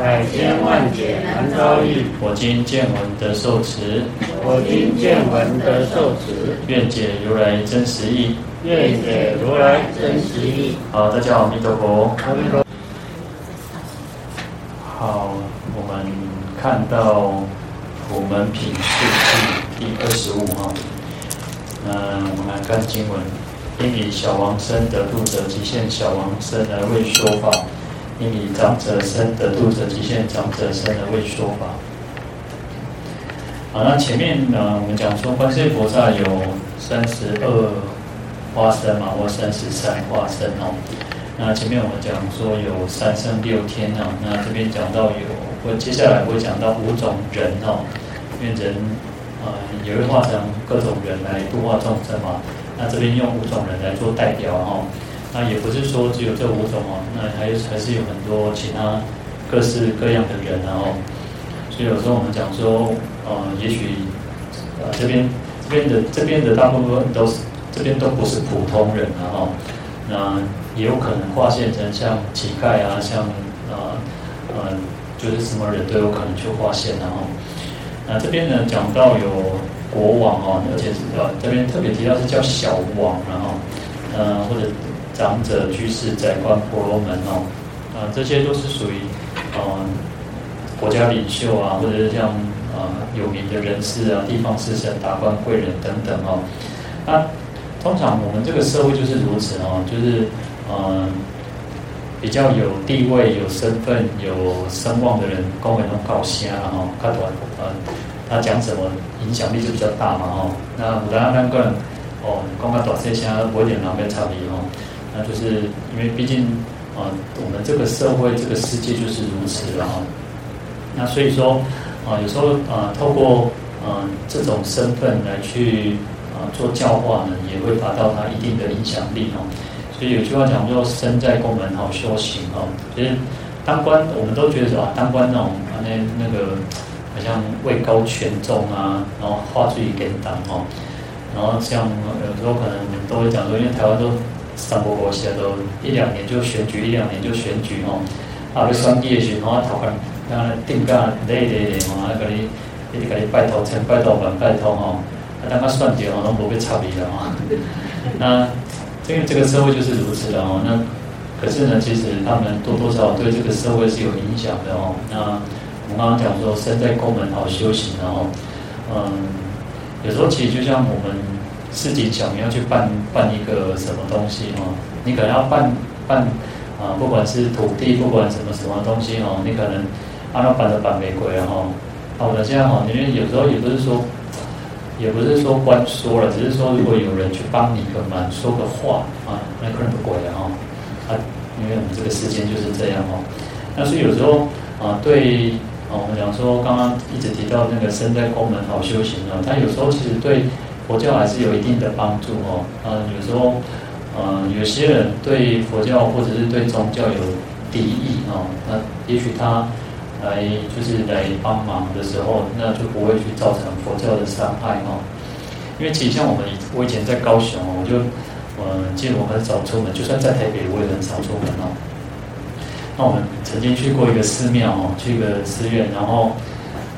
百千万劫难遭遇，我今见闻得受持，我今见闻得受持，愿解如来真实义，愿解如来真实义。好，大家好，阿弥陀佛。阿弥陀。好，我们看到普门品四第第二十五号。嗯，我们来看经文：因以小王身得度者，即现小王身而为说法。以长者身得度者，即现长者身而为说法。好，那前面呢，我们讲说观世音菩萨有三十二化身嘛，或三十三化身哦。那前面我们讲说有三生六天哦，那这边讲到有，或接下来会讲到五种人哦，因为人、呃，也会化成各种人来度化众生嘛。那这边用五种人来做代表哦。那也不是说只有这五种哦，那还还是有很多其他各式各样的人哦。所以有时候我们讲说，呃，也许呃这边这边的这边的大部分都是这边都不是普通人啊哦。那也有可能划线成像乞丐啊，像呃呃，就是什么人都有可能去划线然后。那这边呢讲到有国王哦，而且是呃这边特别提到是叫小王然后，呃或者。长者、居士、宰官、婆罗门哦，啊，这些都是属于呃国家领袖啊，或者是像呃有名的人士啊、地方士绅、达官贵人等等哦。那通常我们这个社会就是如此哦，就是呃比较有地位、有身份、有声望的人，公文都搞瞎了哈，看短呃，他讲什么影响力就比较大嘛哦。那我当然那个哦，公开短些声，我一点哪边差别哦。就是因为毕竟啊、呃，我们这个社会、这个世界就是如此了哈。那所以说啊、有时候啊、透过啊、呃、这种身份来去啊、做教化呢，也会达到它一定的影响力哈。所以有句话讲说：“身在宫门好修行哈。”就是当官，我们都觉得说啊，当官那种那那个好像位高权重啊，然后话语权大哈。然后像有时候可能都会讲说，因为台湾都。三不五时都一两年就选举，一两年就选举哦。啊，要选举的时候，头壳啊定价累累累嘛，啊，给你，一直给你拜托千拜托万拜托哦。啊，等他算掉哦，都不会差别的哦。那这个这个社会就是如此的哦。那可是呢，其实他们多多少少对这个社会是有影响的哦。那我们刚刚讲说，身在宫门好修行哦。嗯，有时候其实就像我们。自己想要去办办一个什么东西哦，你可能要办办啊，不管是土地，不管什么什么东西哦，你可能按照办的办玫瑰哦，好的这样哦，因为有时候也不是说，也不是说官说了，只是说如果有人去帮你一个忙，说个话啊，那可能不贵的哈，啊，因为我们这个世间就是这样哦，那所以有时候啊，对啊，我们讲说刚刚一直提到那个身在宫门好修行啊，他有时候其实对。佛教还是有一定的帮助哦，啊，有时候，呃，有些人对佛教或者是对宗教有敌意哦，那也许他来就是来帮忙的时候，那就不会去造成佛教的伤害哦。因为其实像我们，我以前在高雄，我就，呃，见我很少出门，就算在台北，我也很少出门哦。那我们曾经去过一个寺庙哦，去个寺院，然后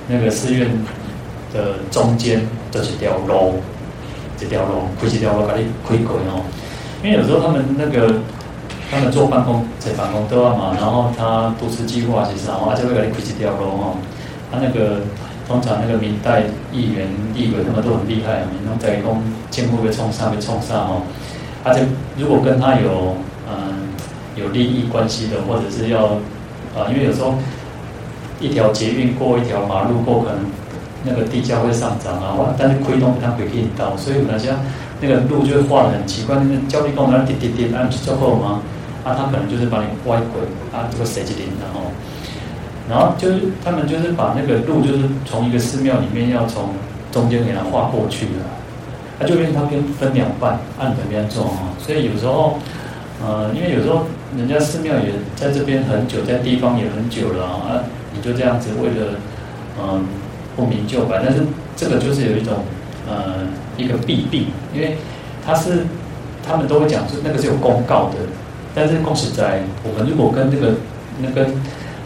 那个寺院的中间就是条路。这条路，开这条路，给你开过哦。因为有时候他们那个，他们坐办公在办公桌嘛，然后他都市计划是啥，他，就会给你开这条路哦。他那个通常那个明代议员、议员他们都很厉害，然后在讲政府会冲啥会冲啥哦。而且如果跟他有嗯有利益关系的，或者是要啊，因为有时候一条捷运过一条马路过可能。那个地价会上涨啊，但是亏东它会引到，所以我们像那个路就会画得很奇怪，那个交通工那滴滴滴，那不是最后吗？啊，他可能就是把你歪轨啊，这个谁去领的哦？然后就是他们就是把那个路，就是从一个寺庙里面要从中间给它画过去的，他就变他分分两半，按两边做啊。所以有时候，呃，因为有时候人家寺庙也在这边很久，在地方也很久了啊，你就这样子为了嗯、不明就白，但是这个就是有一种呃一个弊病，因为他是他们都会讲说那个是有公告的，但是共识在我们如果跟这个那跟。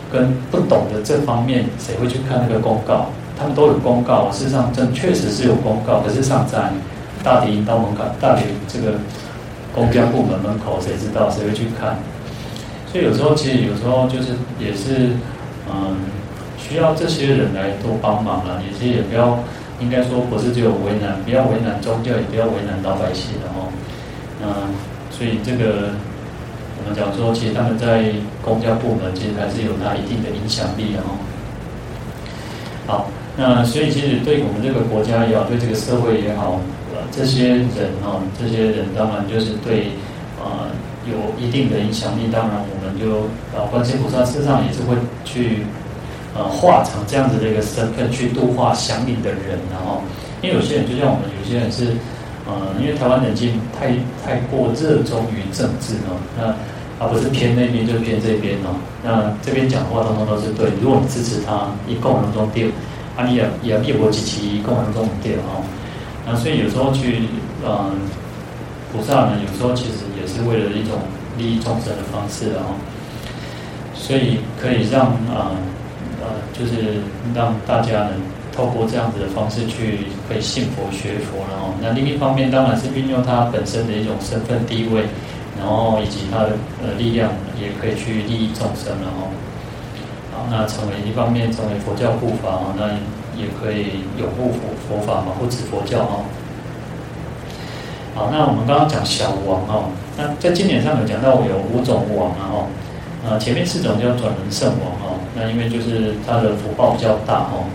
跟不懂的这方面，谁会去看那个公告？他们都有公告，事实上真确实是有公告，可是上在大体引导门口，大体这个公交部门门口，谁知道谁会去看？所以有时候其实有时候就是也是嗯，需要这些人来多帮忙了。也其实也不要应该说不是只有为难，不要为难宗教，也不要为难老百姓的哦。嗯，所以这个。我们讲说，其实他们在公家部门其实还是有他一定的影响力的哦。好，那所以其实对我们这个国家也好，对这个社会也好，呃，这些人哦，这些人当然就是对呃有一定的影响力。当然，我们就啊，观世菩萨事实上也是会去呃化成这样子的一个身份去度化乡里的人，然后，因为有些人就像我们有些人是呃，因为台湾人已经太太过热衷于政治哦，那。而不是偏那边就是偏这边哦。那这边讲话通通都是对。如果你支持他，一共人中掉，啊，你也也灭我几期，一共人中掉哦。那所以有时候去呃，菩萨呢，有时候其实也是为了一种利益众生的方式哦。所以可以让啊就是让大家能，透过这样子的方式去可以信佛学佛然后。那另一方面，当然是运用他本身的一种身份地位。然后以及他的呃力量也可以去利益众生然后，好，那成为一方面成为佛教护法，那也可以拥护佛佛法嘛，护持佛教哦。好，那我们刚刚讲小王哦，那在经典上有讲到有五种王啊哦，呃前面四种叫转轮圣王哦，那因为就是他的福报比较大哦，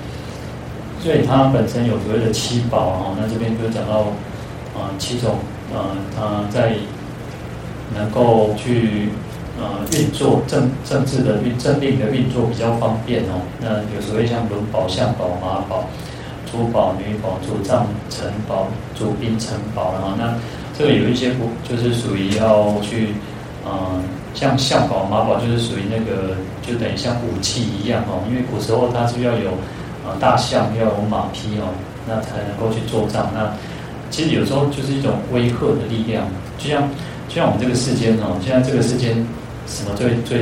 所以他本身有所谓的七宝哦，那这边就讲到啊、七种呃他在。能够去呃运作政政治的运政令的运作比较方便哦。那有所谓像轮宝、相宝、马宝、珠宝、女宝、主藏、城堡、主兵、城堡然后那这个有一些不就是属于要去呃像相宝、马宝就是属于那个就等于像武器一样哦。因为古时候它是要有呃大象要有马匹哦，那才能够去作战。那其实有时候就是一种威吓的力量，就像。就像我们这个世间哦，现在这个世间什么最最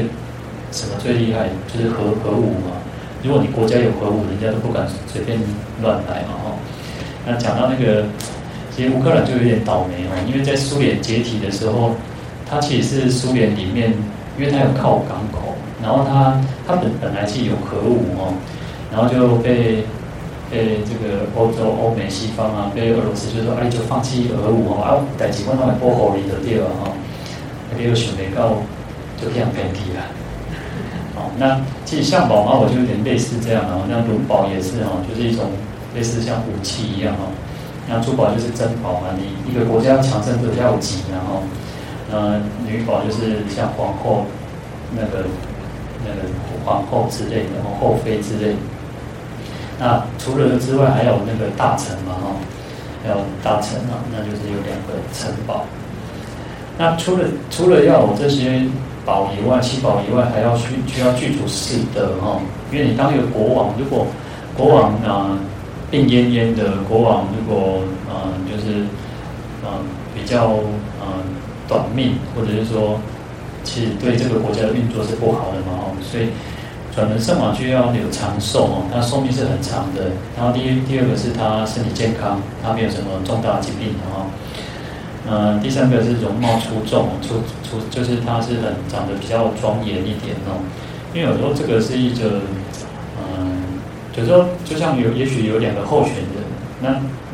什么最厉害，就是核核武嘛。如果你国家有核武，人家都不敢随便乱来嘛哈。那讲到那个，其实乌克兰就有点倒霉哦，因为在苏联解体的时候，它其实是苏联里面，因为它有靠港口，然后它它本本来是有核武哦，然后就被。被这个欧洲、欧美、西方啊，被俄罗斯就说，哎，就放弃核武哦，啊，代志我拢会保护你就对了哈。那个又想没到，就这样偏题了。好，那其实相宝嘛，我就有点类似这样哦。那轮宝也是哦，就是一种类似像武器一样哦。那珠宝就是珍宝嘛，你一个国家强盛不要紧，然后，呃，女宝就是像皇后那个那个皇后之类的，后妃之类。那除了之外，还有那个大臣嘛，哈，还有大臣啊，那就是有两个城堡。那除了除了要有这些宝以外，七宝以外，还要需需要具足四德哈。因为你当一个国王，如果国王啊、病恹恹的，国王如果嗯、就是嗯、比较、短命，或者是说其实对这个国家的运作是不好的嘛，哦，所以。转轮圣王就要有长寿哦，他寿命是很长的。然后第一、第二个是他身体健康，他没有什么重大疾病哦。嗯，第三个是容貌出众，出出就是他是很长得比较庄严一点哦。因为有时候这个是一个，嗯，有时候就像有也许有两个候选人，那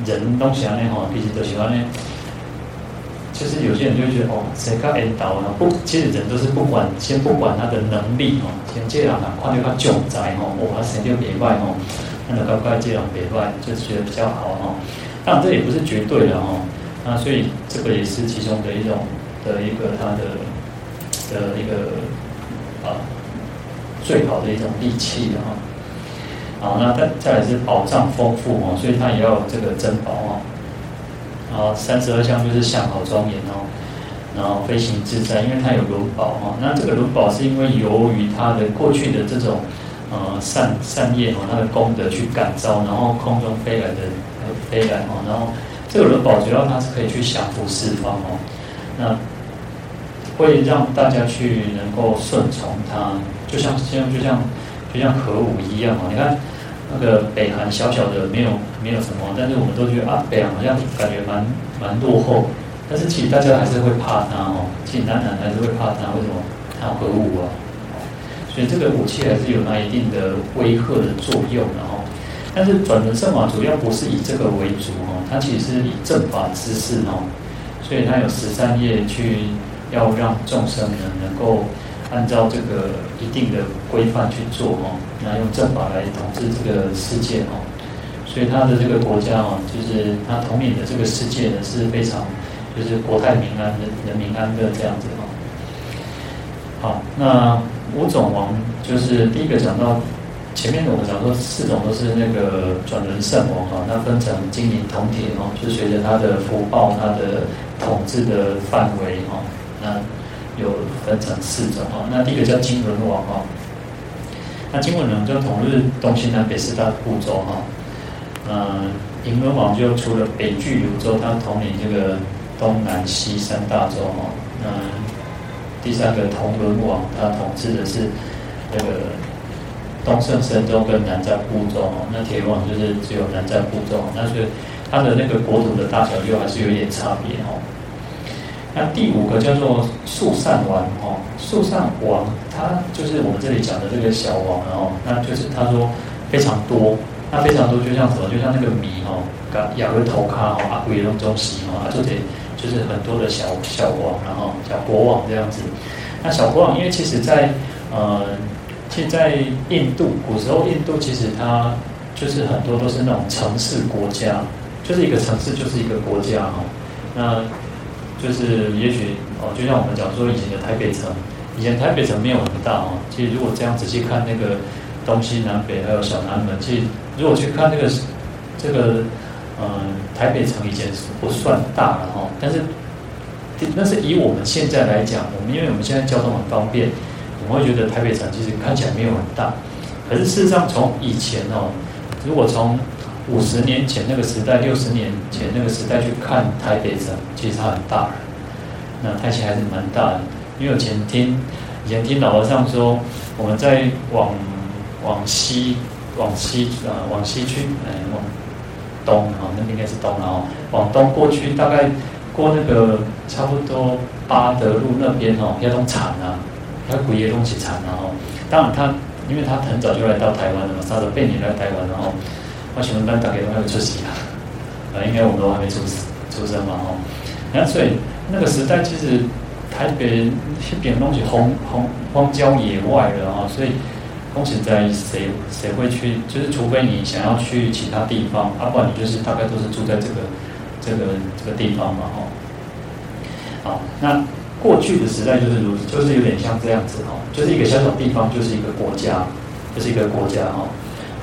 人东西啊那哈，彼此都喜欢呢。就是有些人就会觉得哦，谁敢引导呢？不，其实人都是不管，先不管他的能力哦，先这样啊，看到他救灾哦，我先就别外哦，看到他快这样别外，就觉得比较好哦。但这也不是绝对的哦，那所以这个也是其中的一种的一个他的的一个啊最好的一种利器啊。好，那再再来是宝藏丰富哦，所以他也要有这个珍宝哦。然后三十二相就是相好庄严哦，然后飞行自在，因为它有轮宝哈。那这个轮宝是因为由于它的过去的这种呃善善业哦，它的功德去感召，然后空中飞来的飞来哦，然后这个轮宝主要它是可以去降伏四方哦，那会让大家去能够顺从它，就像像就像就像核武一样哦，你看。那个北韩小小的没有没有什么，但是我们都觉得啊，北洋好像感觉蛮蛮落后，但是其实大家还是会怕它哦，其实南韩还是会怕它，为什么？它有核武啊，所以这个武器还是有它一定的威吓的作用的哦。但是转轮圣王主要不是以这个为主哦，它其实是以正法之事哦，所以它有十三业去要让众生呢能够。按照这个一定的规范去做哦，那用正法来统治这个世界哦，所以他的这个国家哦，就是他统领的这个世界呢是非常，就是国泰民安，人人民安乐这样子哦。好，那五种王就是第一个讲到前面我们讲说四种都是那个转轮圣王哈，那分成金银铜铁哦，就随着他的福报，他的统治的范围哈，那。有分成四种哈，那第一个叫金轮王哈，那金轮王就统治东西南北四大部洲哈，嗯，银轮王就除了北俱卢洲，他统领这个东南西三大洲哈，那第三个铜轮王，他统治的是那个东胜神州跟南赡部洲哦，那铁轮王就是只有南赡部洲，那所以他的那个国土的大小又还是有点差别哈。那第五个叫做树善王哦，树善王，他就是我们这里讲的这个小王哦，那就是他说非常多，那非常多就像什么，就像那个米哦，亚个头咖哦，阿贵龙中西哦，就得就是很多的小小王，然后小国王这样子。那小国王，因为其实在呃，其在印度古时候，印度其实它就是很多都是那种城市国家，就是一个城市就是一个国家哈，那。就是也许哦，就像我们讲说以前的台北城，以前台北城没有很大哦。其实如果这样仔细看那个东西南北还有小南门，其实如果去看这个这个、呃、台北城以前是不算大了哈，但是那是以我们现在来讲，我们因为我们现在交通很方便，我们会觉得台北城其实看起来没有很大。可是事实上从以前哦，如果从五十年前那个时代，六十年前那个时代去看台北城，其实它很大，那台北还是蛮大的。因为我以前听以前听老和尚说，我们在往往西往西啊、呃、往西去，哎往东啊那边应该是东啊，往东过去大概过那个差不多八德路那边哦，要东产啊，要古耶东西产啊。当然他因为他很早就来到台湾了嘛，他的背年来台湾然后。我请问班大概都还有出席啊？啊，应该我们都还没出出生嘛，哦。那所以那个时代其实台北那边东西荒荒荒郊野外的啊，所以风险在谁谁会去？就是除非你想要去其他地方，啊，不然你就是大概都是住在这个这个这个地方嘛，哦。好，那过去的时代就是如此，就是有点像这样子哦，就是一个小小地方就是一个国家，就是一个国家哈。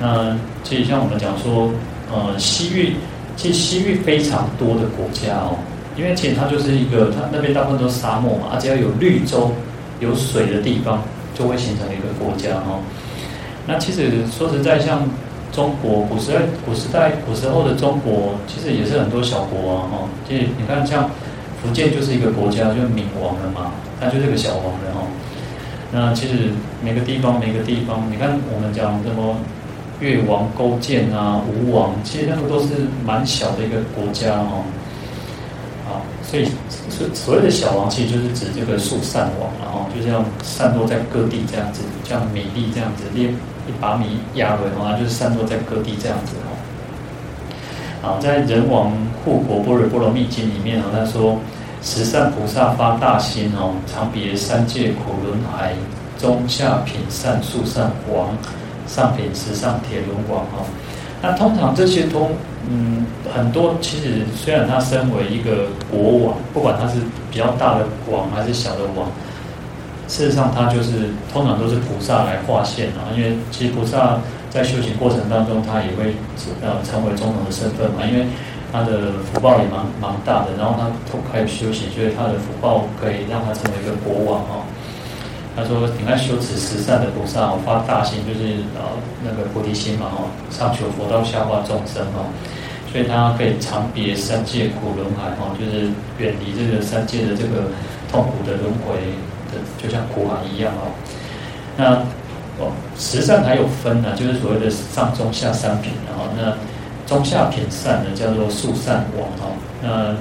那其实像我们讲说，呃，西域其实西域非常多的国家哦，因为其实它就是一个，它那边大部分都是沙漠嘛，啊只要有绿洲、有水的地方，就会形成一个国家哦。那其实说实在，像中国古时代、古时代、古时候的中国，其实也是很多小国啊哈。其实你看，像福建就是一个国家，就是闽王了嘛，它就是个小王了哈。那其实每个地方、每个地方，你看我们讲什么？越王勾践啊，吴王，其实那个都是蛮小的一个国家哦。啊，所以所所谓的小王，其实就是指这个树善王，然后就这样散落在各地这样子，像米粒这样子，一一把米压回来，就是散落在各地这样子哦。啊，在《人王护国般若波罗蜜经》里面啊，他说十善菩萨发大心哦，常别三界苦轮海，中下品善树善王。上品十善铁轮王哈，那通常这些通嗯很多，其实虽然他身为一个国王，不管他是比较大的王还是小的王，事实上他就是通常都是菩萨来化现啊，因为其实菩萨在修行过程当中，他也会呃成为中等的身份嘛，因为他的福报也蛮蛮大的，然后他都开始修行，觉得他的福报可以让他成为一个国王哦。他说：“你看修持十善的菩萨，发大心就是呃那个菩提心嘛哦，上求佛道，下化众生哦，所以他可以长别三界苦轮海哦，就是远离这个三界的这个痛苦的轮回的，就像苦海一样哦。那哦，十善还有分呢，就是所谓的上中下三品，然后那。”中下品善呢，叫做速善王哦。那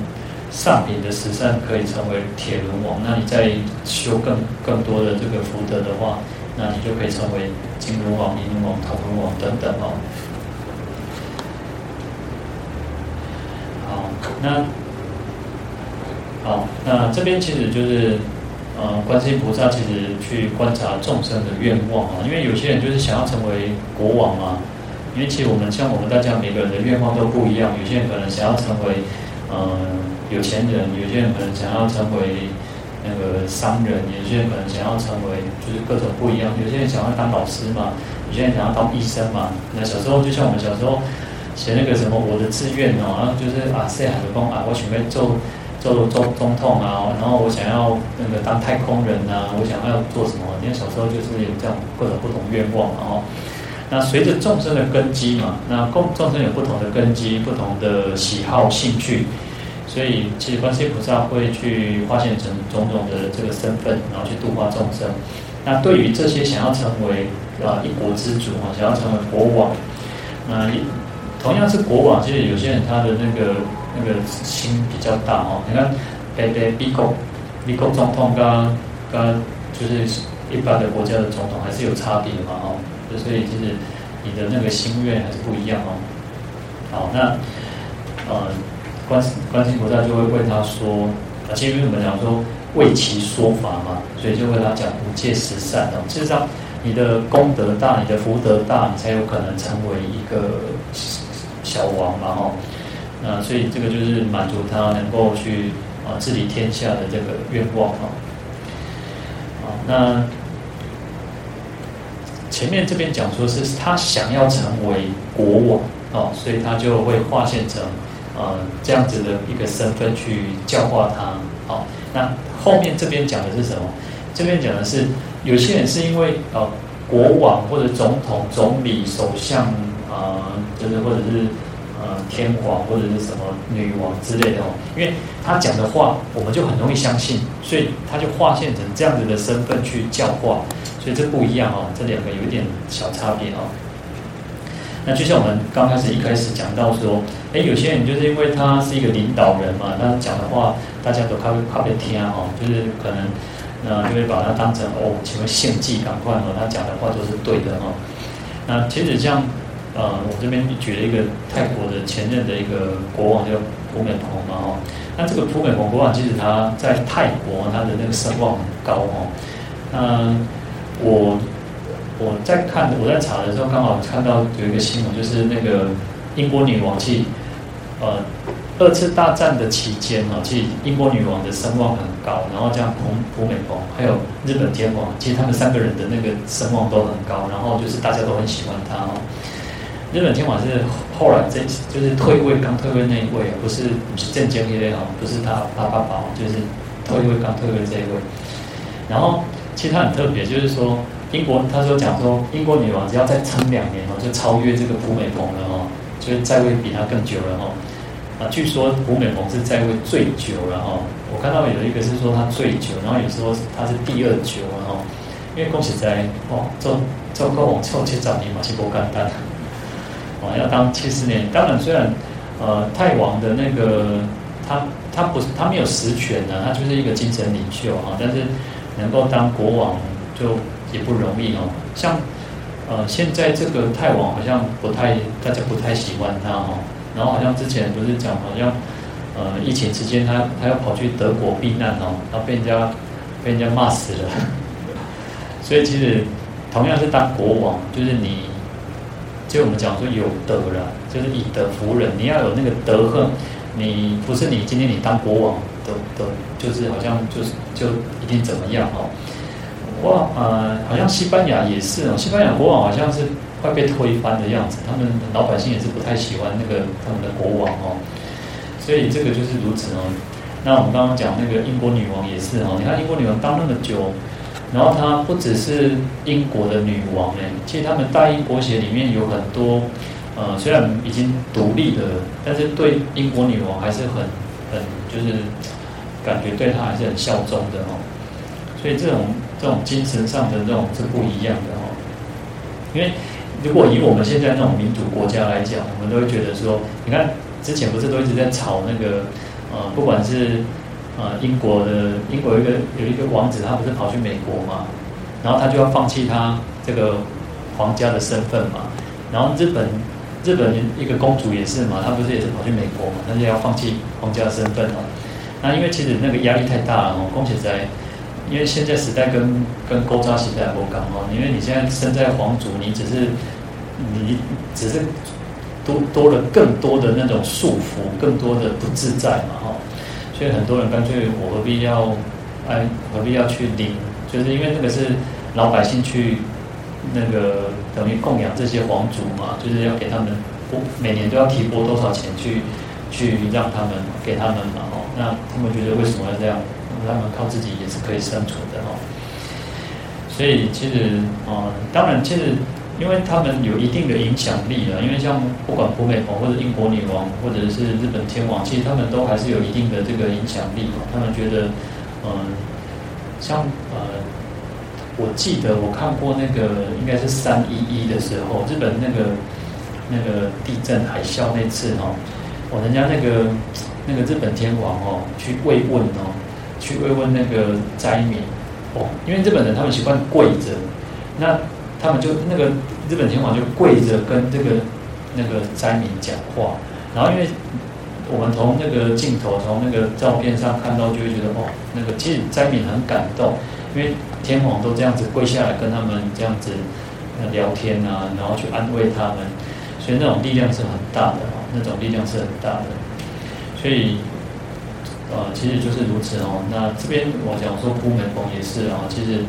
上品的十善可以成为铁轮王。那你再修更更多的这个福德的话，那你就可以成为金轮王、银轮王、铜轮王等等哦。好，那好，那这边其实就是呃，观世音菩萨其实去观察众生的愿望啊，因为有些人就是想要成为国王嘛。因为其实我们像我们大家每个人的愿望都不一样，有些人可能想要成为嗯有钱人，有些人可能想要成为那个商人，有些人可能想要成为就是各种不一样。有些人想要当老师嘛，有些人想要当医生嘛。那小时候就像我们小时候写那个什么我的志愿哦，然后就是啊，谁喊的工啊，我准备做做总总统啊，然后我想要那个当太空人啊，我想要做什么？因为小时候就是有这样各种不同愿望，然后。那随着众生的根基嘛，那共众生有不同的根基，不同的喜好兴趣，所以其实观世音菩萨会去化现成种种的这个身份，然后去度化众生。那对于这些想要成为啊一国之主啊，想要成为国王，那同样是国王，其实有些人他的那个那个心比较大哦。你看，北北美国美国总统跟跟就是一般的国家的总统还是有差别的嘛哦。所以，其实你的那个心愿还是不一样哦。好，那呃，观观世音菩萨就会问他说：啊，其实我们讲说为其说法嘛，所以就跟他讲五戒十善哦。事实上，你的功德大，你的福德大，你才有可能成为一个小王嘛哦。那所以这个就是满足他能够去啊治理天下的这个愿望哦。好，那。前面这边讲说是他想要成为国王哦，所以他就会化现成呃这样子的一个身份去教化他。好，那后面这边讲的是什么？这边讲的是有些人是因为呃国王或者总统、总理、首相啊、呃，就是或者是呃天皇或者是什么女王之类的哦，因为他讲的话我们就很容易相信，所以他就划线成这样子的身份去教化。所以这不一样哦，这两个有一点小差别哦。那就像我们刚开始一开始讲到说，哎，有些人就是因为他是一个领导人嘛，他讲的话大家都靠靠边听哦，就是可能那就会把他当成哦，请问献祭赶快哦，他讲的话都是对的哦。那其实像呃，我这边举了一个泰国的前任的一个国王叫普美蓬嘛哦，那这个普美蓬国王其实他在泰国他的那个声望很高哦，嗯。我我在看我在查的时候，刚好看到有一个新闻，就是那个英国女王，其实呃二次大战的期间啊，其实英国女王的声望很高，然后这样普普美蓬还有日本天皇，其实他们三个人的那个声望都很高，然后就是大家都很喜欢他哦。日本天皇是后来这就是退位刚退位那一位，不是不是正经一位哦，不是他他爸爸，就是退位刚退位这一位，然后。其实他很特别，就是说英国，他说讲说英国女王只要再撑两年哦，就超越这个古美蓬了哦，就是在位比他更久了哦。啊，据说古美蓬是在位最久了哦。我看到有一个是说他最久，然后有时候他是第二久了哦。因为恭喜在哦，做做国王凑七十年嘛是不简单，哦，要当七十年。当然虽然呃泰王的那个他他不是他没有实权的，他就是一个精神领袖哈，但是。能够当国王就也不容易哦，像呃现在这个泰王好像不太大家不太喜欢他哦，然后好像之前不是讲好像呃疫情期间他他要跑去德国避难哦，然后被人家被人家骂死了，所以其实同样是当国王，就是你就我们讲说有德了，就是以德服人，你要有那个德行，你不是你今天你当国王。都都就是好像就是就一定怎么样哦，哇呃好像西班牙也是哦，西班牙国王好像是快被推翻的样子，他们老百姓也是不太喜欢那个他们的国王哦，所以这个就是如此哦。那我们刚刚讲那个英国女王也是哦，你看英国女王当那么久，然后她不只是英国的女王哎，其实他们大英国协里面有很多，呃，虽然已经独立的，但是对英国女王还是很很就是感觉对她还是很效忠的哦。所以这种这种精神上的这种是不一样的哦。因为如果以我们现在那种民主国家来讲，我们都会觉得说，你看之前不是都一直在吵那个。呃，不管是呃英国的英国有一个有一个王子，他不是跑去美国嘛，然后他就要放弃他这个皇家的身份嘛，然后日本日本一个公主也是嘛，她不是也是跑去美国嘛，她就要放弃皇家的身份哦。那因为其实那个压力太大了哦，恭喜在，因为现在时代跟跟勾扎时代不刚哦，因为你现在身在皇族，你只是你只是。多多了更多的那种束缚，更多的不自在嘛，哈，所以很多人干脆我何必要，哎，何必要去领？就是因为那个是老百姓去那个等于供养这些皇族嘛，就是要给他们拨，每年都要提拨多少钱去去让他们给他们嘛，哦，那他们觉得为什么要这样？他们靠自己也是可以生存的哦。所以其实啊，当然其实。因为他们有一定的影响力了，因为像不管普美蓬或者英国女王或者是日本天王，其实他们都还是有一定的这个影响力。他们觉得，嗯，像呃，我记得我看过那个应该是三一一的时候，日本那个那个地震海啸那次哦，哦，人家那个那个日本天王哦去慰问哦，去慰问那个灾民哦，因为日本人他们习惯跪着，那。他们就那个日本天皇就跪着跟这个那个灾民讲话，然后因为我们从那个镜头从那个照片上看到，就会觉得哦，那个其实灾民很感动，因为天皇都这样子跪下来跟他们这样子聊天啊，然后去安慰他们，所以那种力量是很大的哦，那种力量是很大的，所以呃，其实就是如此哦。那这边我讲说普美蓬也是啊，其实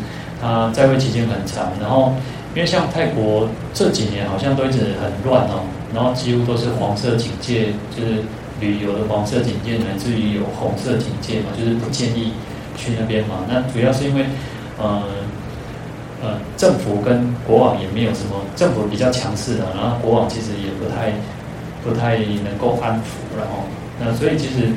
他在位期间很长，然后。因为像泰国这几年好像都一直很乱哦，然后几乎都是黄色警戒，就是旅游的黄色警戒，乃至于有红色警戒嘛，就是不建议去那边嘛。那主要是因为，呃呃，政府跟国王也没有什么，政府比较强势的，然后国王其实也不太不太能够安抚，然后那所以其实。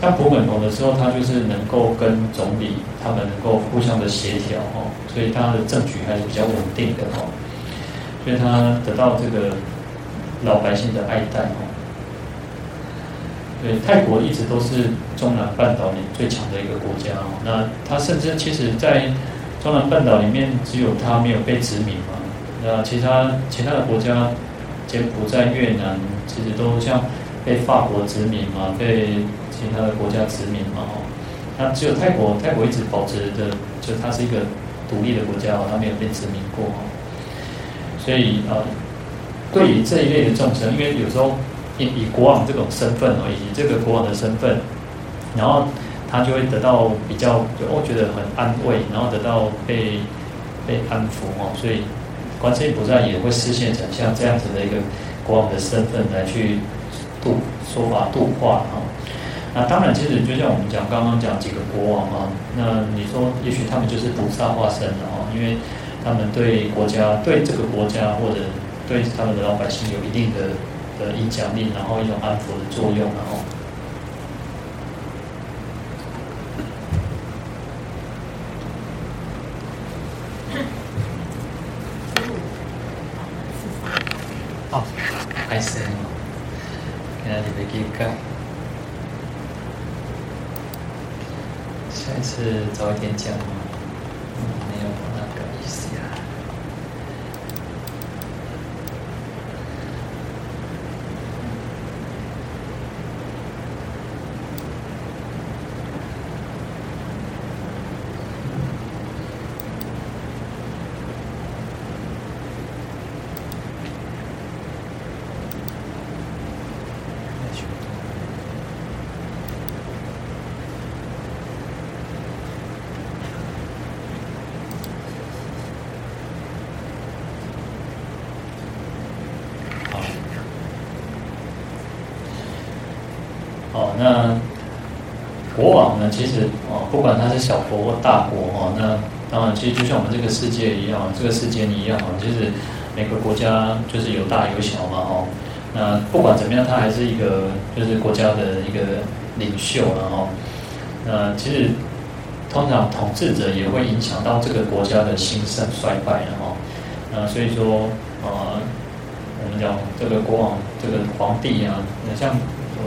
像普美蓬的时候，他就是能够跟总理他们能够互相的协调哦，所以他的政局还是比较稳定的哦，所以他得到这个老百姓的爱戴哦。对，泰国一直都是中南半岛里最强的一个国家哦。那他甚至其实，在中南半岛里面，只有他没有被殖民嘛。那其他其他的国家，柬埔寨、越南，其实都像被法国殖民嘛，被。其他的国家殖民嘛，哦，那只有泰国，泰国一直保持的，就它是一个独立的国家哦，它没有被殖民过哦。所以呃，对于这一类的众生，因为有时候以以国王这种身份哦，以及这个国王的身份，然后他就会得到比较，就我觉得很安慰，然后得到被被安抚哦。所以观世音菩萨也会视现成像这样子的一个国王的身份来去度说法度化哦。那当然，其实就像我们讲刚刚讲几个国王啊，那你说也许他们就是菩萨化身的哦，因为他们对国家、对这个国家或者对他们的老百姓有一定的的影响力，然后一种安抚的作用，然后。哦那国王呢，其实哦，不管他是小国或大国哈，那当然其实就像我们这个世界一样，这个世界一样哈，就是每个国家就是有大有小嘛哈。那不管怎么样，他还是一个就是国家的一个领袖了哈。那其实通常统治者也会影响到这个国家的兴盛衰败的哈。那所以说呃，我们讲这个国王这个皇帝啊，像。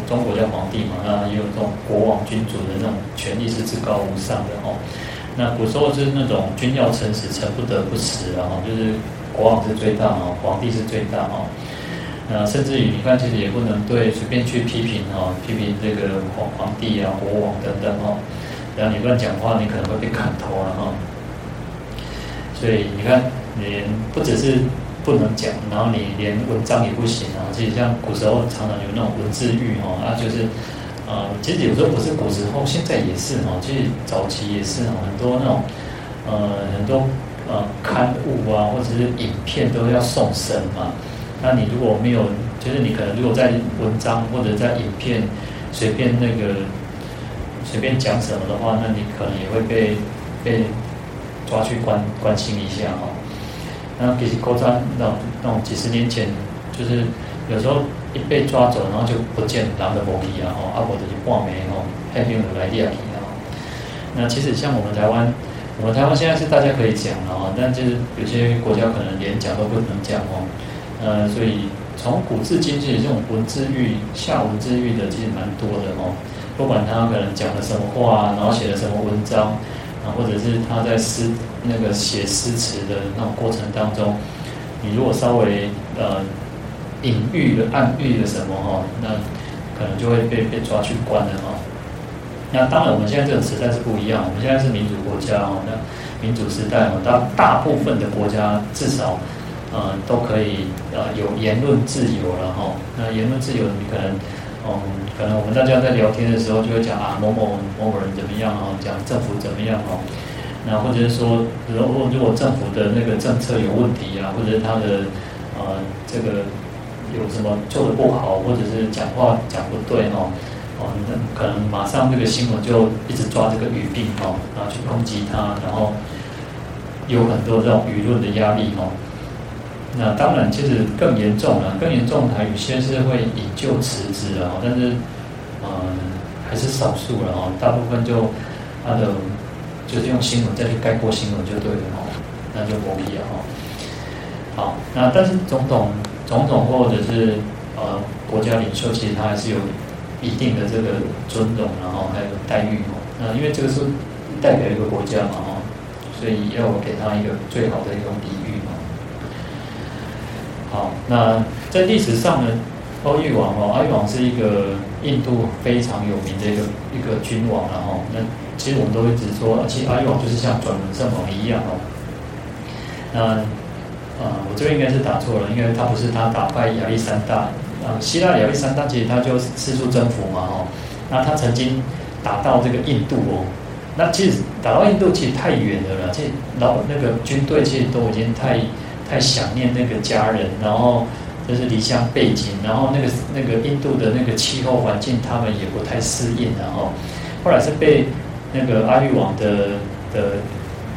中国叫皇帝嘛，那也有这种国王君主的那种权力是至高无上的哦。那古时候是那种君要臣死，臣不得不死，啊就是国王是最大哦，皇帝是最大哦。那甚至于你看，其实也不能对随便去批评哦，批评这个皇皇帝啊、国王等等哦。然后你乱讲话，你可能会被砍头了哈。所以你看，连不只是。不能讲，然后你连文章也不行啊！其实像古时候常常有那种文字狱哦，啊，就是，呃，其实有时候不是古时候，现在也是哦。其实早期也是哦，很多那种，呃，很多呃刊物啊，或者是影片都要送审嘛。那你如果没有，就是你可能如果在文章或者在影片随便那个随便讲什么的话，那你可能也会被被抓去关关心一下哈。那其实高山那那种几十年前，就是有时候一被抓走，然后就不见，人就无去啊！吼，啊，无就是半暝吼，海兵就来掠去啊！那其实像我们台湾，我们台湾现在是大家可以讲啊，但就是有些国家可能连讲都不能讲哦。呃，所以从古至今，其实这种文字狱、下文字狱的其实蛮多的哦。不管他可能讲了什么话，然后写了什么文章。啊，或者是他在诗那个写诗词的那种过程当中，你如果稍微呃隐喻了、暗喻了什么哈，那可能就会被被抓去关了哈。那当然，我们现在这个时代是不一样，我们现在是民主国家哦，那民主时代哦，大大部分的国家至少呃都可以呃有言论自由了哈。那言论自由，你可能。嗯，可能我们大家在聊天的时候就会讲啊，某某某某人怎么样啊，讲政府怎么样哦，那或者是说，如果如果政府的那个政策有问题啊，或者是他的呃这个有什么做的不好，或者是讲话讲不对哦，哦，那可能马上这个新闻就一直抓这个语病哦，然后去攻击他，然后有很多这种舆论的压力哦。那当然，其实更严重了，更严重的还有些是会引咎辞职啊，但是，嗯，还是少数了哦，大部分就他的就是用新闻再去概括新闻就对了哦，那就没必要哦。好，那但是总统、总统或者是呃国家领袖，其实他还是有一定的这个尊荣，然后还有待遇哦。那因为这个是代表一个国家嘛哦，所以要给他一个最好的一种礼遇好，那在历史上呢，阿育王哦，阿育王是一个印度非常有名的一个一个君王，然后那其实我们都会只说，其实阿育王就是像转轮圣王一样哦。那啊，我这边应该是打错了，因为他不是他打败亚历山大啊，希腊亚历山大其实他就四处征服嘛哦，那他曾经打到这个印度哦，那其实打到印度其实太远了啦，其实老那个军队其实都已经太。太想念那个家人，然后就是离乡背井，然后那个那个印度的那个气候环境，他们也不太适应，然后后来是被那个阿育王的的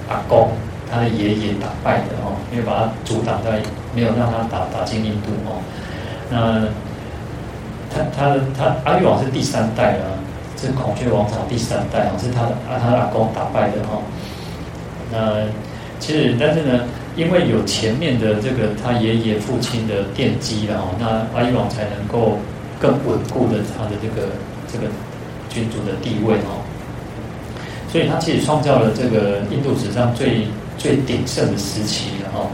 阿公，他的爷爷打败的哦，因为把他阻挡在，没有让他打打进印度哦。那他他的他阿育王是第三代啊，是孔雀王朝第三代哦，是他的阿他的阿公打败的哦。那其实但是呢。因为有前面的这个他爷爷父亲的奠基了哦，那阿育王才能够更稳固的他的这个这个君主的地位哦，所以他其实创造了这个印度史上最最鼎盛的时期了哦。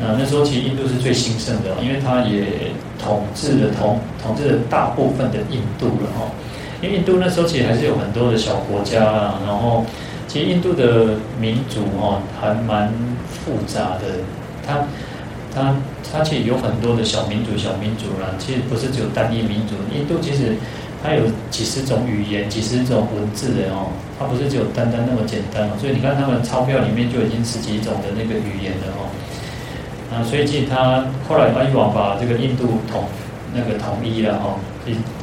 那那时候其实印度是最兴盛的，因为他也统治了统统治了大部分的印度了哦。因为印度那时候其实还是有很多的小国家啦，然后。其实印度的民族哦，还蛮复杂的。它、它、它其实有很多的小民族、小民族啦。其实不是只有单一民族。印度其实它有几十种语言、几十种文字的哦。它不是只有单单那么简单哦。所以你看，他们钞票里面就已经十几种的那个语言了哦。啊，所以其实他后来阿育王把这个印度统那个统一了哦。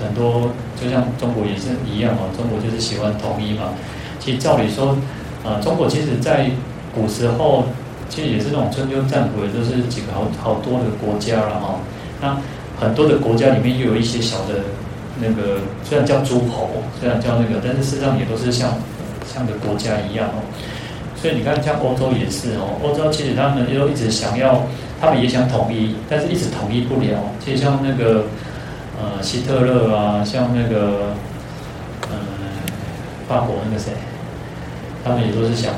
很多就像中国也是一样哦，中国就是喜欢统一嘛。其实照理说，呃，中国其实在古时候其实也是那种春秋战国，也都是几个好好多的国家了哈。那很多的国家里面又有一些小的那个，虽然叫诸侯，虽然叫那个，但是事实上也都是像像个国家一样哦。所以你看，像欧洲也是哦，欧洲其实他们又一直想要，他们也想统一，但是一直统一不了。其实像那个呃希特勒啊，像那个呃法国那个谁，他们也都是想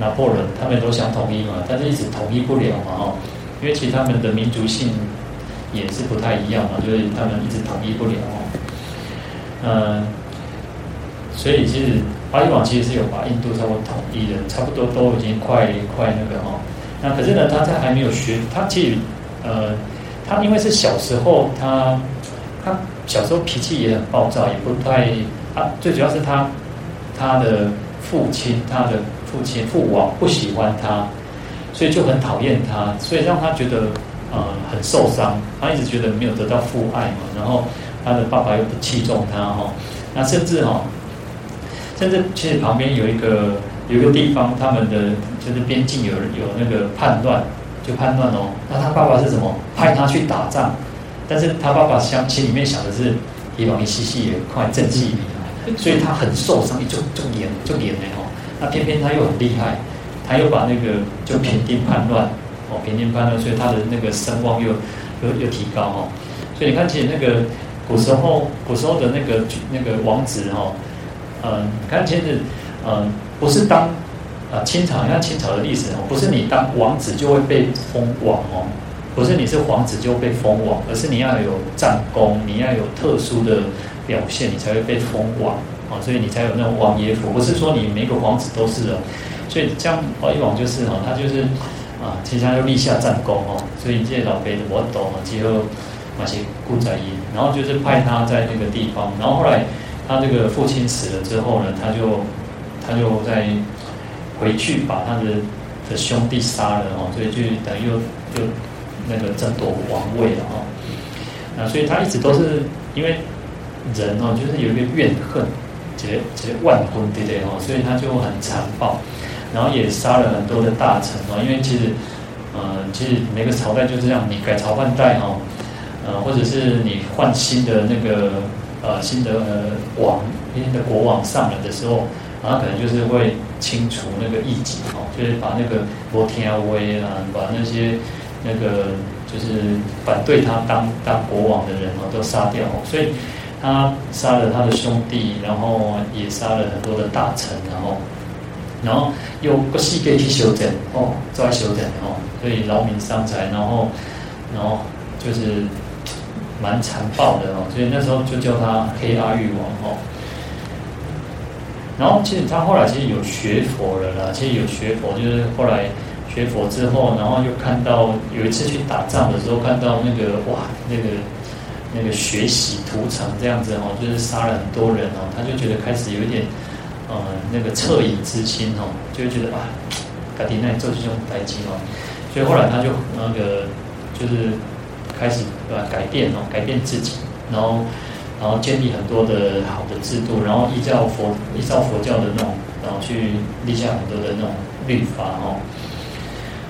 拿破仑，他们都想统一嘛，但是一直统一不了嘛哦，因为其实他们的民族性也是不太一样嘛，就是他们一直统一不了哦。嗯、所以其实。巴育王其实是有把印度差不多统一的，差不多都已经快快那个哈。那可是呢，他在还没有学，他其实呃，他因为是小时候，他他小时候脾气也很暴躁，也不太啊。最主要是他他的父亲，他的父亲父王不喜欢他，所以就很讨厌他，所以让他觉得呃很受伤。他一直觉得没有得到父爱嘛，然后他的爸爸又不器重他哈，那甚至哈。甚至其实旁边有一个有一个地方，他们的就是边境有有那个叛乱，就叛乱哦。那他爸爸是什么？派他去打仗，但是他爸爸想心里面想的是，希望你西西也快正气，所以他很受伤，就就严就严了哦。那偏偏他又很厉害，他又把那个就平定叛乱哦，平定叛乱，所以他的那个声望又又又提高哦。所以你看，其实那个古时候古时候的那个那个王子哈。嗯，看其实，嗯，不是当，啊，清朝，你看清朝的历史哦，不是你当王子就会被封王哦，不是你是皇子就被封王，而是你要有战功，你要有特殊的表现，你才会被封王啊，所以你才有那种王爷府，不是说你每个皇子都是哦，所以这样巴育王就是哈，他就是啊，其实他就立下战功哦，所以这老辈的我懂了，之后那些顾在意，然后就是派他在那个地方，然后后来。他这个父亲死了之后呢，他就他就再回去把他的的兄弟杀了哦，所以就等于又就那个争夺王位了哦。那所以他一直都是因为人哦，就是有一个怨恨，结结万婚对不对哦？所以他就很残暴，然后也杀了很多的大臣哦。因为其实呃，其实每个朝代就是这样，你改朝换代哦，呃，或者是你换新的那个。呃，新的王，新的国王上来的时候，然后可能就是会清除那个异己哦，就是把那个罗天威啊，把那些那个就是反对他当当国王的人哦，都杀掉哦。所以他杀了他的兄弟，然后也杀了很多的大臣，然后然后又不惜给去修整哦，再修整哦，所以劳民伤财，然后然后就是。蛮残暴的哦，所以那时候就叫他黑阿育王哦。然后其实他后来其实有学佛了啦，其实有学佛，就是后来学佛之后，然后又看到有一次去打仗的时候，看到那个哇，那个那个血洗屠城这样子哦，就是杀了很多人哦，他就觉得开始有一点呃那个恻隐之心哦，就会觉得啊，卡迪奈做这种代志哦，所以后来他就那个就是。开始对吧？改变哦，改变自己，然后，然后建立很多的好的制度，然后依照佛依照佛教的那种，然后去立下很多的那种律法哦。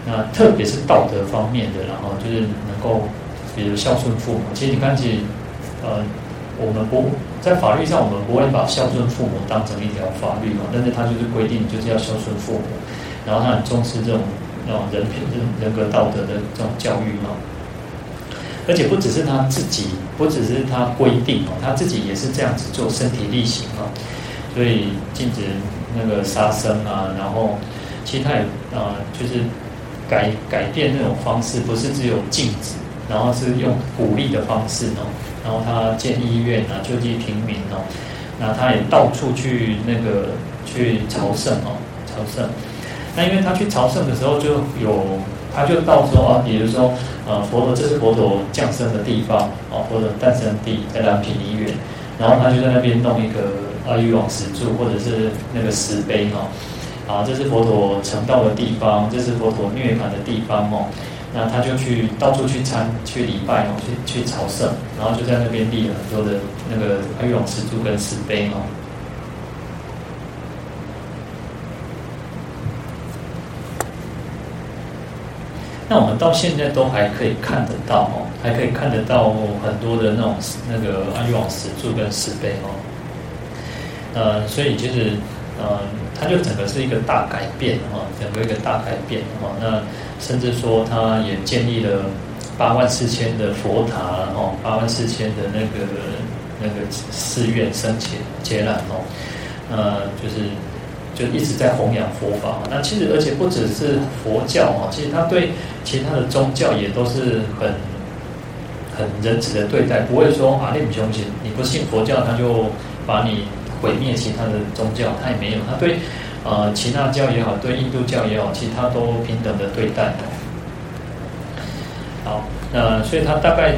那特别是道德方面的，然后就是能够，比如孝顺父母。其实你看，其实呃，我们不在法律上，我们不会把孝顺父母当成一条法律嘛，但是他就是规定，就是要孝顺父母，然后他很重视这种那种人品、这种人格道德的这种教育嘛。而且不只是他自己，不只是他规定哦，他自己也是这样子做，身体力行啊，所以禁止那个杀生啊，然后其他也啊，就是改改变那种方式，不是只有禁止，然后是用鼓励的方式哦，然后他建医院啊，救济平民哦，那他也到处去那个去朝圣哦，朝圣，那因为他去朝圣的时候就有。他就到时候啊，比如说，呃，佛陀这是佛陀降生的地方，哦，佛陀诞生地在南平尼园，然后他就在那边弄一个阿育王石柱，或者是那个石碑哈，啊，这是佛陀成道的地方，这是佛陀涅槃的地方哦，那他就去到处去参去礼拜哦，去去朝圣，然后就在那边立了很多的那个阿育王石柱跟石碑哦。那我们到现在都还可以看得到哦，还可以看得到很多的那种那个阿育王石柱跟石碑哦。呃，所以其实呃，它就整个是一个大改变哈，整个一个大改变哈。那甚至说，他也建立了八万四千的佛塔哦，八万四千的那个那个寺院僧伽伽蓝哦，呃，就是。就一直在弘扬佛法。那其实，而且不只是佛教哈，其实他对其他的宗教也都是很很仁慈的对待，不会说啊，你不相信，你不信佛教，他就把你毁灭其他的宗教，他也没有。他对呃其他教也好，对印度教也好，其他都平等的对待。好，那所以他大概。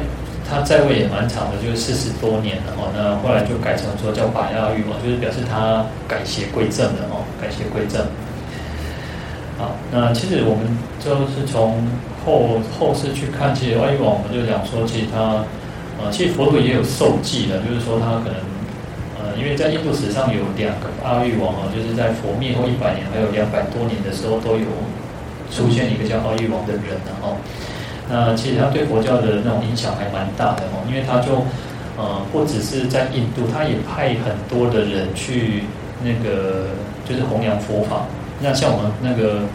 他在位也蛮长的，就是四十多年了哦。那后来就改成说叫百阿育王，就是表示他改邪归正了哦，改邪归正。好，那其实我们就是从后后世去看，其实阿育王，我们就讲说，其实他呃，其实佛陀也有受记的，就是说他可能呃，因为在印度史上有两个阿育王哦，就是在佛灭后一百年还有两百多年的时候，都有出现一个叫阿育王的人然后。那其实他对佛教的那种影响还蛮大的哦，因为他就呃不只是在印度，他也派很多的人去那个就是弘扬佛法。那像我们那个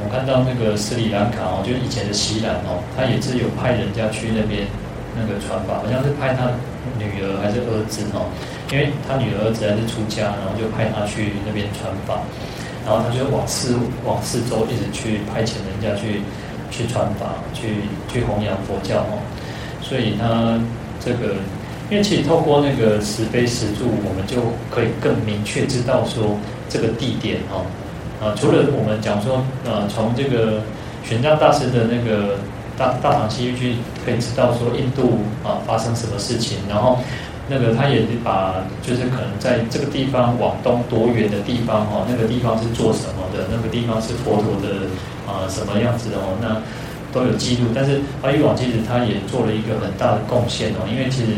我看到那个斯里兰卡哦，就是以前的锡兰哦，他也是有派人家去那边那个传法，好像是派他女儿还是儿子哦，因为他女儿儿子还是出家，然后就派他去那边传法，然后他就往四往四周一直去派遣人家去。去传法，去去弘扬佛教哦，所以他这个，因为其实透过那个石碑石柱，我们就可以更明确知道说这个地点哦，啊，除了我们讲说，呃，从这个玄奘大师的那个大大唐西域去可以知道说印度啊发生什么事情，然后那个他也把就是可能在这个地方往东多远的地方哈，那个地方是做什么的，那个地方是佛陀的。啊，什么样子的哦？那都有记录，但是阿育王其实他也做了一个很大的贡献哦，因为其实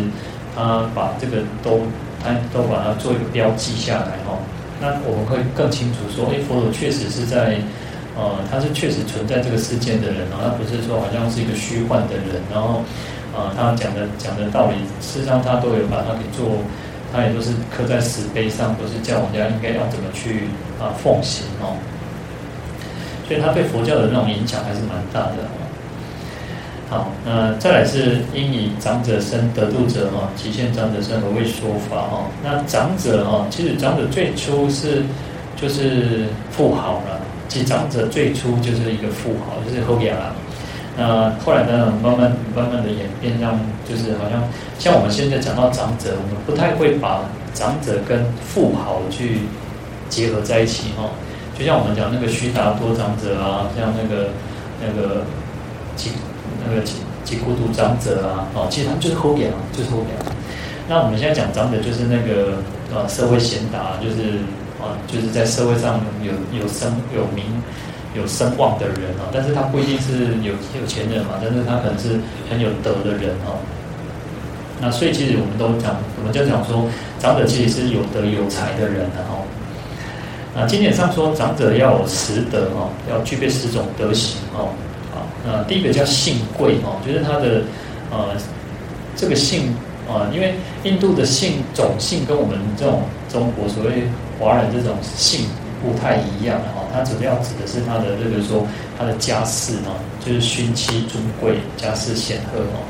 他把这个都他都把它做一个标记下来哦。那我们会更清楚说，哎，佛陀确实是在呃，他是确实存在这个世间的人哦，他不是说好像是一个虚幻的人，然后啊，他讲的讲的道理，事实上他都有把它给做，他也都是刻在石碑上，都是叫人家应该要怎么去啊奉行哦。所以他对佛教的那种影响还是蛮大的哦。好，那再来是应以长者身得度者哈，其现长者身而为说法哈。那长者哈，其实长者最初是就是富豪了，即长者最初就是一个富豪，就是后边啦。那后来呢，慢慢慢慢的演变，让就是好像像我们现在讲到长者，我们不太会把长者跟富豪去结合在一起哈。就像我们讲那个须达多长者啊，像那个那个吉那个吉吉孤独长者啊，哦，其实他们就是后边啊，就是后边。那我们现在讲长者，就是那个呃社会贤达，就是啊，就是在社会上有有声有名有声望的人啊，但是他不一定是有有钱人嘛，但是他可能是很有德的人哦。那所以其实我们都讲，我们就讲说，长者其实是有德有才的人啊。啊，经典上说，长者要有十德哦，要具备十种德行哦。啊，那第一个叫姓贵哦，就是他的呃这个姓啊，因为印度的姓种姓跟我们这种中国所谓华人这种姓不太一样哦。它主要指的是他的这个说他的家世哦，就是勋戚尊贵，家世显赫哦。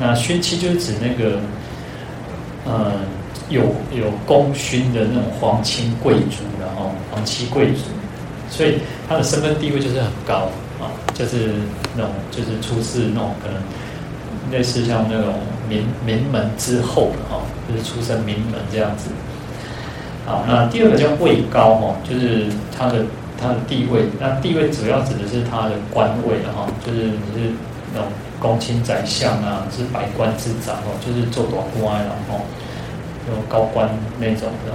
那勋戚就是指那个呃。有有功勋的那种皇亲贵族，然后皇亲贵族，所以他的身份地位就是很高啊，就是那种就是出自那种可能类似像那种名名门之后的哈，就是出身名门这样子。好，那第二个叫位高哈，就是他的他的地位，那地位主要指的是他的官位的哈，就是你是那种公卿宰相啊，是百官之长哦，就是做大官然后。有高官那种的，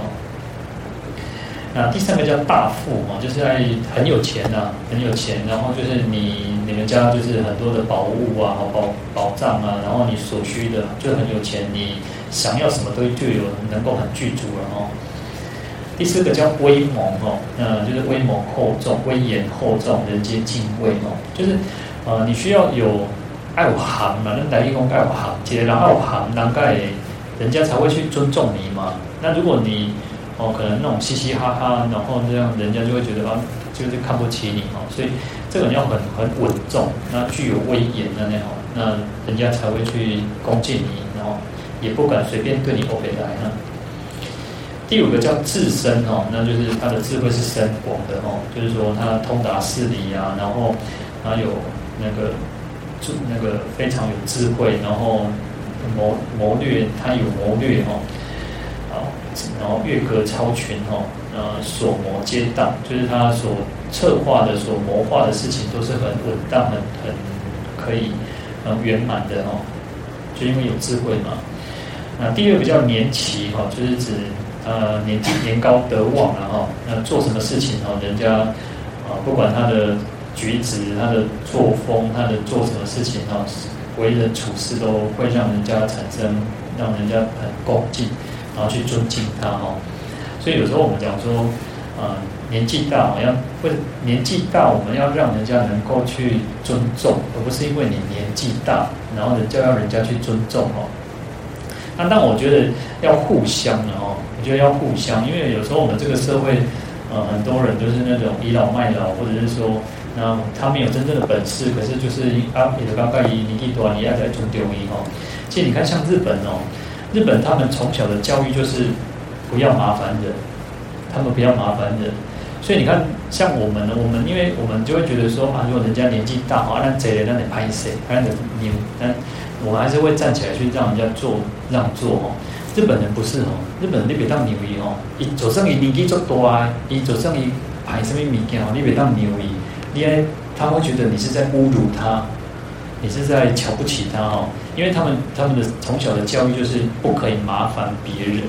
那第三个叫大富哦，就是在很有钱呐、啊，很有钱，然后就是你你们家就是很多的宝物啊，宝宝藏啊，然后你所需的就很有钱，你想要什么都就有能够很具足了哦。第四个叫威猛哦，那就是威猛厚重，威严厚重，人皆敬畏哦，就是呃你需要有爱有行嘛，那来一公爱有行，接然后行，大概人家才会去尊重你嘛。那如果你哦，可能那种嘻嘻哈哈，然后这样人家就会觉得啊，就是看不起你哦。所以这个你要很很稳重，那具有威严的那种，那人家才会去恭敬你，然后也不敢随便对你欧北来呢。第五个叫智深哦，那就是他的智慧是深广的哦，就是说他通达事理啊，然后他有那个就那个非常有智慧，然后谋谋略，他有谋略哦。啊然后越格超群哦，呃，所谋皆当，就是他所策划的、所谋划的事情都是很稳当、很很可以很圆满的哦。就因为有智慧嘛。那第二个叫年期哈，就是指呃年纪年高德望了哈。那做什么事情哦，人家啊不管他的举止、他的作风、他的做什么事情哈，为人处事都会让人家产生，让人家很恭敬。然后去尊敬他哈，所以有时候我们讲说，呃，年纪大好像或者年纪大，我们要让人家能够去尊重，而不是因为你年纪大，然后人家要人家去尊重哦。那但我觉得要互相的哦，觉得要互相，因为有时候我们这个社会，呃，很多人就是那种倚老卖老，或者是说，那他没有真正的本事，可是就是啊，你的刚刚一，你一端，你要在尊重你哦。其实你看像日本哦。日本他们从小的教育就是不要麻烦人，他们不要麻烦人，所以你看像我们呢，我们因为我们就会觉得说啊，如果人家年纪大啊，那贼人那得拍谁，那得牛，但我们还是会站起来去让人家做让座哦。日本人不是哦，日本人你别当牛一哦，伊就算伊年纪足大，伊就算伊拍什么物件哦，你别当牛伊，因为他会觉得你是在侮辱他。你是在瞧不起他哦，因为他们他们的从小的教育就是不可以麻烦别人，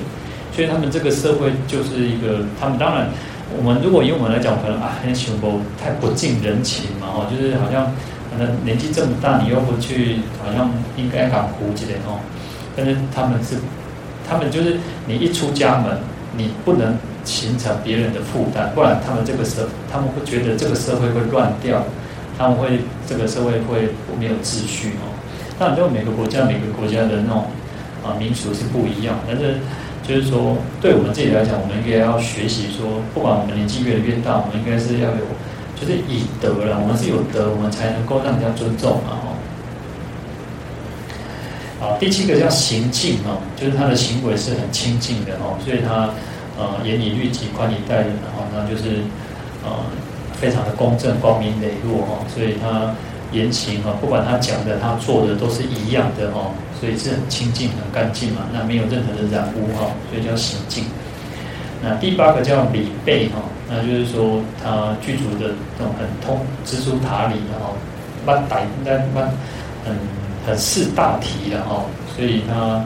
所以他们这个社会就是一个，他们当然，我们如果以我们来讲，可能啊，很穷不太不近人情嘛哦，就是好像可能年纪这么大，你又不去，好像应该很苦一点哦。但是他们是，他们就是你一出家门，你不能形成别人的负担，不然他们这个社，他们会觉得这个社会会乱掉。他们会这个社会会没有秩序哦。当然，就每个国家每个国家的那种啊民俗是不一样。但是就是说，对我们自己来讲，我们应该要学习说，不管我们年纪越来越大，我们应该是要有，就是以德了。我们是有德，我们才能够让人家尊重嘛哦。好，第七个叫行静哦，就是他的行为是很清净的哦，所以他呃严以律己，宽以待人，然后那就是呃。非常的公正、光明磊落哈，所以他言行哈，不管他讲的、他做的都是一样的哈，所以是很清净、很干净嘛，那没有任何的染污哈，所以叫行净。那第八个叫礼备哈，那就是说他具足的这种很通知书达理的哈，蛮歹蛮蛮很很识大体的哈，所以他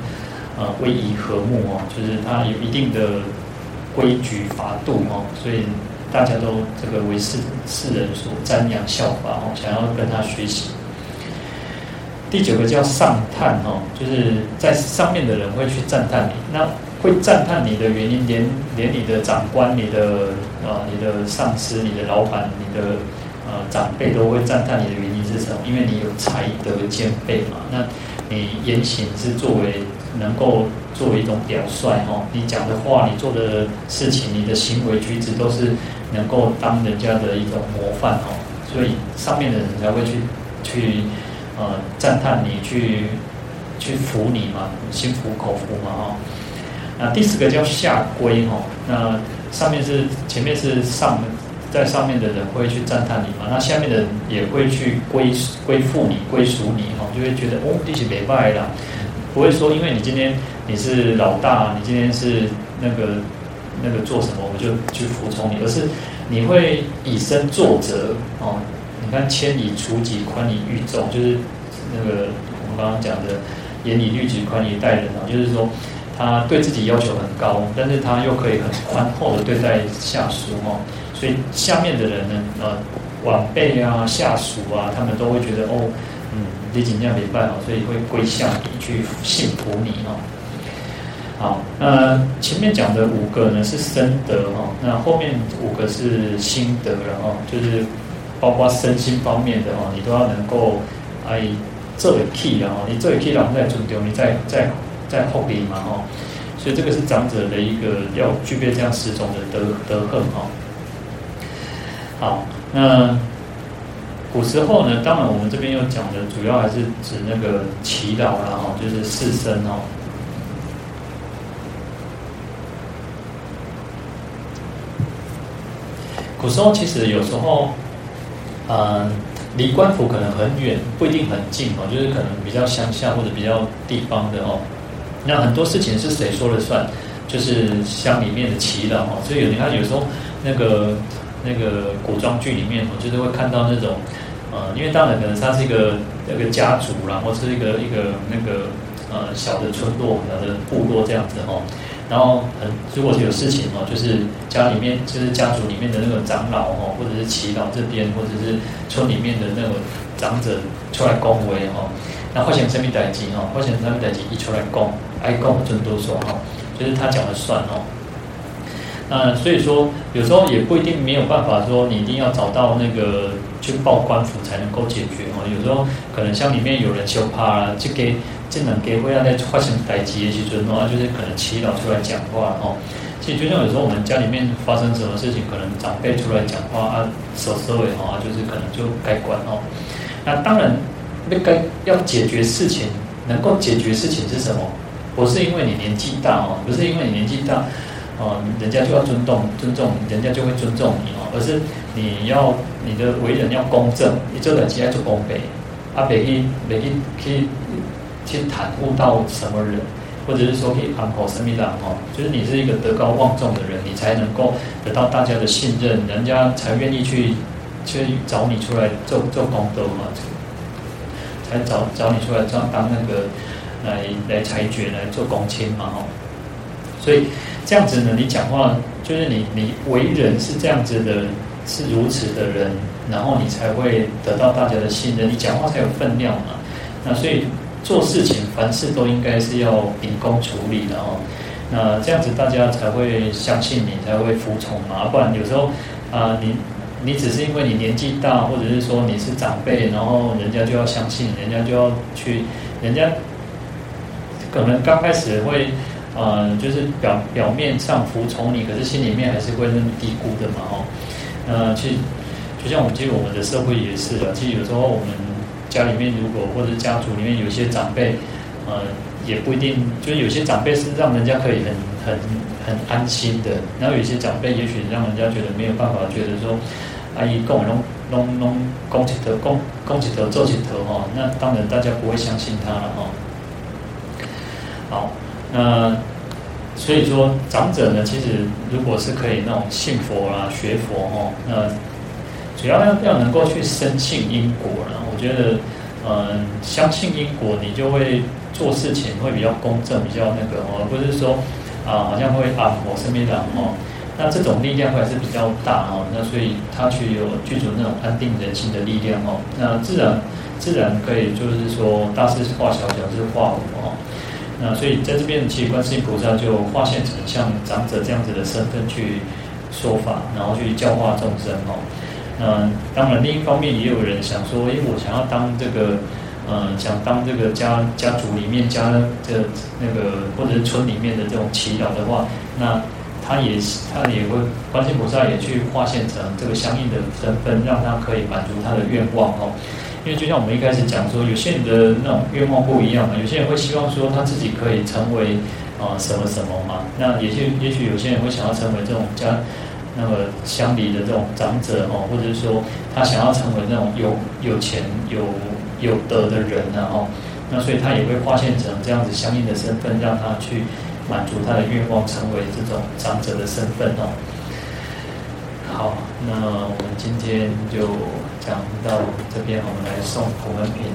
呃威仪和睦哦，就是他有一定的规矩法度哈，所以。大家都这个为世世人所瞻仰效法哦，想要跟他学习。第九个叫上叹哦，就是在上面的人会去赞叹你。那会赞叹你的原因，连连你的长官、你的呃、你的上司、你的老板、你的呃长辈都会赞叹你的原因是什么？因为你有才德兼备嘛。那你言行是作为能够作为一种表率哦，你讲的话、你做的事情、你的行为举止都是。能够当人家的一种模范哦，所以上面的人才会去去呃赞叹你，去去服你嘛，心服口服嘛哦。那第四个叫下归哈，那上面是前面是上在上面的人会去赞叹你嘛，那下面的人也会去归归附你、归属你哈，就会觉得哦，这是没败了，不会说因为你今天你是老大，你今天是那个。那个做什么我就去服从你，而是你会以身作则哦。你看，谦以处己，宽以御众，就是那个我们刚刚讲的严以律己，宽以待人啊。就是说，他对自己要求很高，但是他又可以很宽厚的对待下属哦，所以下面的人呢，呃，晚辈啊、下属啊，他们都会觉得哦，嗯，你怎样没办法，所以会归向你，去信服你哦。好，那前面讲的五个呢是身德哦，那后面五个是心德了哦，就是包括身心方面的哦，你都要能够哎做得起然后你做得起，然后再尊重你再再。在后边嘛，哈，所以这个是长者的一个要具备这样十种的德德行，哈。好，那古时候呢，当然我们这边又讲的主要还是指那个祈祷啦，哈，就是士绅哦。古时候其实有时候，嗯，离官府可能很远，不一定很近哦，就是可能比较乡下或者比较地方的哦。那很多事情是谁说了算？就是乡里面的耆老哦，所以你看有时候那个那个古装剧里面哦，就是会看到那种呃，因为当然可能他是一个那个家族啦，或是一个一个那个呃小的村落、小的部落这样子哦。然后很如果是有事情哦，就是家里面就是家族里面的那个长老哦，或者是祈祷这边，或者是村里面的那个长者出来恭维哦。那发生什么代志哦？发生什么代志一出来讲，爱讲真多说哈，就是他讲了算哦。那所以说，有时候也不一定没有办法说，你一定要找到那个去报官府才能够解决哦。有时候可能像里面有人就怕了，就给这能给会让在发生代志的时阵的话，就是可能耆老出来讲话哦。其实就像有时候我们家里面发生什么事情，可能长辈出来讲话啊，说说的话，就是可能就该管哦。那当然。那该要解决事情，能够解决事情是什么？不是因为你年纪大哦，不是因为你年纪大，哦，人家就要尊重尊重，人家就会尊重你哦，而是你要你的为人要公正，你做人际要做公平，啊，别去别去去去袒护到什么人，或者是说去安抚什么人哦，就是你是一个德高望重的人，你才能够得到大家的信任，人家才愿意去去找你出来做做功德嘛。才找找你出来当当那个来来裁决来做公亲嘛哦，所以这样子呢，你讲话就是你你为人是这样子的，是如此的人，然后你才会得到大家的信任，你讲话才有分量嘛。那所以做事情凡事都应该是要秉公处理的哦。那这样子大家才会相信你，才会服从嘛。不然有时候啊、你。你只是因为你年纪大，或者是说你是长辈，然后人家就要相信，人家就要去，人家可能刚开始会，呃，就是表表面上服从你，可是心里面还是会那么低估的嘛，哦，呃，其实就像我们其实我们的社会也是的，其实有时候我们家里面如果或者家族里面有一些长辈，呃，也不一定，就是有些长辈是让人家可以很很很安心的，然后有些长辈也许让人家觉得没有办法，觉得说。阿姨跟我拢拢拢讲一套，讲讲一套做起头哈，那当然大家不会相信他了哈。好，那所以说长者呢，其实如果是可以那种信佛啦、学佛哈，那主要要要能够去深信因果了。我觉得，嗯，相信因果，你就会做事情会比较公正，比较那个而，不是说啊，好像会啊，我身边的哦。那这种力量还是比较大哦，那所以它具有具足那种安定人心的力量哦。那自然自然可以就是说大事化小，小事化无哦。那所以在这边，其实观世音菩萨就化现成像长者这样子的身份去说法，然后去教化众生哦。那当然另一方面也有人想说，哎，我想要当这个，呃，想当这个家家族里面家这那个或者是村里面的这种耆老的话，那。他也他也会，观世音菩萨也去化现成这个相应的身份，让他可以满足他的愿望哦。因为就像我们一开始讲说，有些人的那种愿望不一样嘛，有些人会希望说他自己可以成为啊、什么什么嘛。那也许也许有些人会想要成为这种家那个乡里的这种长者哦，或者是说他想要成为那种有有钱有有德的人然后，那所以他也会化现成这样子相应的身份，让他去。满足他的愿望，成为这种长者的身份哦。好，那我们今天就讲到这边，我们来送普门品。